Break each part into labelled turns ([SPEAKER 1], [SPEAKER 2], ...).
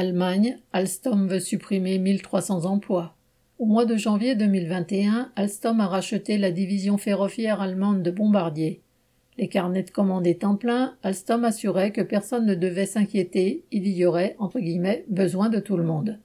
[SPEAKER 1] Allemagne, Alstom veut supprimer 1300 emplois. Au mois de janvier 2021, Alstom a racheté la division ferroviaire allemande de Bombardier. Les carnets de commandes étant Alstom assurait que personne ne devait s'inquiéter, il y aurait, entre guillemets, besoin de tout le monde.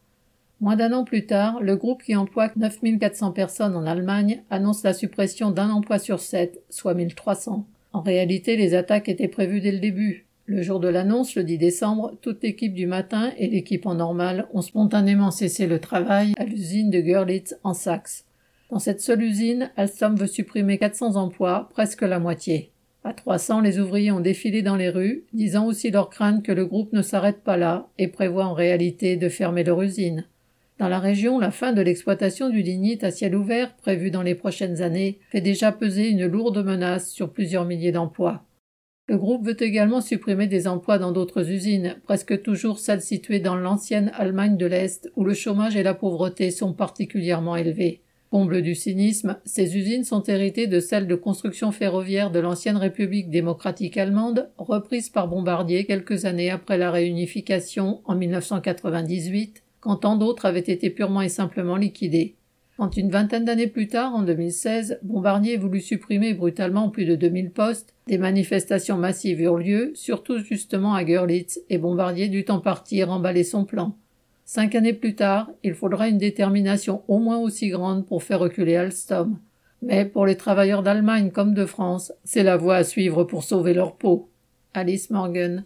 [SPEAKER 1] Moins d'un an plus tard, le groupe qui emploie 9400 personnes en Allemagne annonce la suppression d'un emploi sur sept, soit 1300. En réalité, les attaques étaient prévues dès le début. Le jour de l'annonce, le 10 décembre, toute l'équipe du matin et l'équipe en normal ont spontanément cessé le travail à l'usine de Görlitz en Saxe. Dans cette seule usine, Alstom veut supprimer 400 emplois, presque la moitié. À 300, les ouvriers ont défilé dans les rues, disant aussi leur crainte que le groupe ne s'arrête pas là et prévoit en réalité de fermer leur usine. Dans la région, la fin de l'exploitation du lignite à ciel ouvert, prévue dans les prochaines années, fait déjà peser une lourde menace sur plusieurs milliers d'emplois. Le groupe veut également supprimer des emplois dans d'autres usines, presque toujours celles situées dans l'ancienne Allemagne de l'Est, où le chômage et la pauvreté sont particulièrement élevés. Comble du cynisme, ces usines sont héritées de celles de construction ferroviaire de l'ancienne République démocratique allemande, reprises par Bombardier quelques années après la réunification en 1998, quand tant d'autres avaient été purement et simplement liquidées. Quand une vingtaine d'années plus tard, en 2016, Bombardier voulut supprimer brutalement plus de 2000 postes, des manifestations massives eurent lieu, surtout justement à Görlitz, et Bombardier dut en partie remballer son plan. Cinq années plus tard, il faudra une détermination au moins aussi grande pour faire reculer Alstom. Mais pour les travailleurs d'Allemagne comme de France, c'est la voie à suivre pour sauver leur peau. Alice Morgan.